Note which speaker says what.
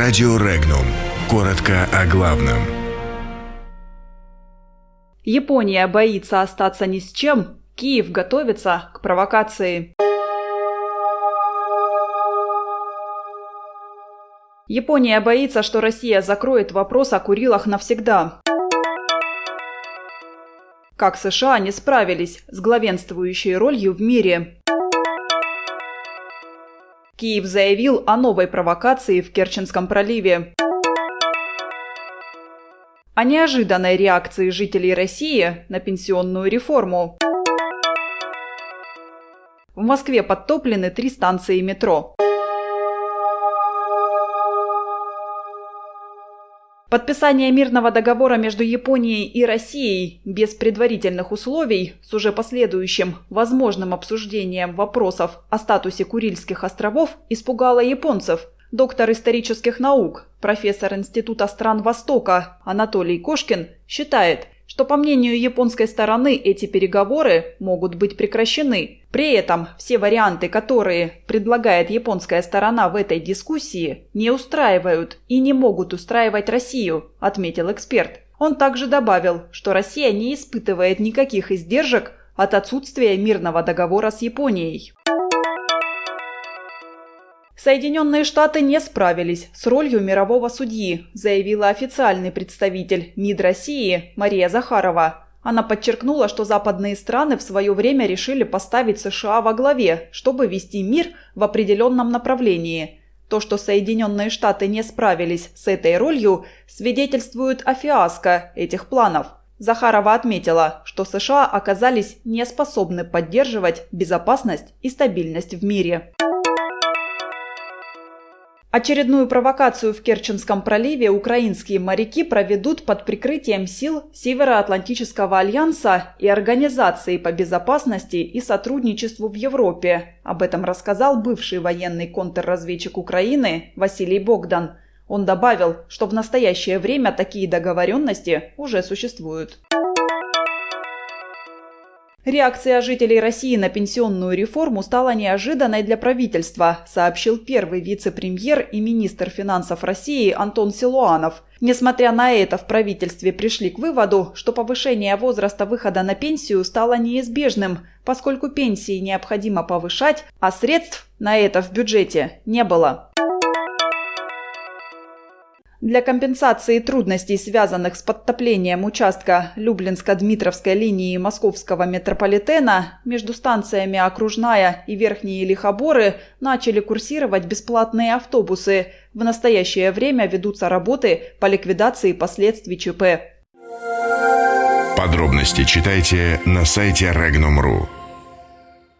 Speaker 1: Радио Регнум. Коротко о главном.
Speaker 2: Япония боится остаться ни с чем. Киев готовится к провокации. Япония боится, что Россия закроет вопрос о Курилах навсегда. Как США не справились с главенствующей ролью в мире. Киев заявил о новой провокации в Керченском проливе. О неожиданной реакции жителей России на пенсионную реформу. В Москве подтоплены три станции метро. Подписание мирного договора между Японией и Россией без предварительных условий с уже последующим возможным обсуждением вопросов о статусе Курильских островов испугало японцев. Доктор исторических наук, профессор Института стран Востока Анатолий Кошкин считает – что, по мнению японской стороны, эти переговоры могут быть прекращены. При этом все варианты, которые предлагает японская сторона в этой дискуссии, не устраивают и не могут устраивать Россию, отметил эксперт. Он также добавил, что Россия не испытывает никаких издержек от отсутствия мирного договора с Японией. Соединенные Штаты не справились с ролью мирового судьи, заявила официальный представитель МИД России Мария Захарова. Она подчеркнула, что западные страны в свое время решили поставить США во главе, чтобы вести мир в определенном направлении. То, что Соединенные Штаты не справились с этой ролью, свидетельствует о фиаско этих планов. Захарова отметила, что США оказались не способны поддерживать безопасность и стабильность в мире. Очередную провокацию в Керченском проливе украинские моряки проведут под прикрытием сил Североатлантического альянса и Организации по безопасности и сотрудничеству в Европе. Об этом рассказал бывший военный контрразведчик Украины Василий Богдан. Он добавил, что в настоящее время такие договоренности уже существуют. Реакция жителей России на пенсионную реформу стала неожиданной для правительства, сообщил первый вице-премьер и министр финансов России Антон Силуанов. Несмотря на это, в правительстве пришли к выводу, что повышение возраста выхода на пенсию стало неизбежным, поскольку пенсии необходимо повышать, а средств на это в бюджете не было. Для компенсации трудностей, связанных с подтоплением участка Люблинско-Дмитровской линии московского метрополитена между станциями Окружная и Верхние Лихоборы начали курсировать бесплатные автобусы. В настоящее время ведутся работы по ликвидации последствий ЧП.
Speaker 1: Подробности читайте на сайте Regnum.ru.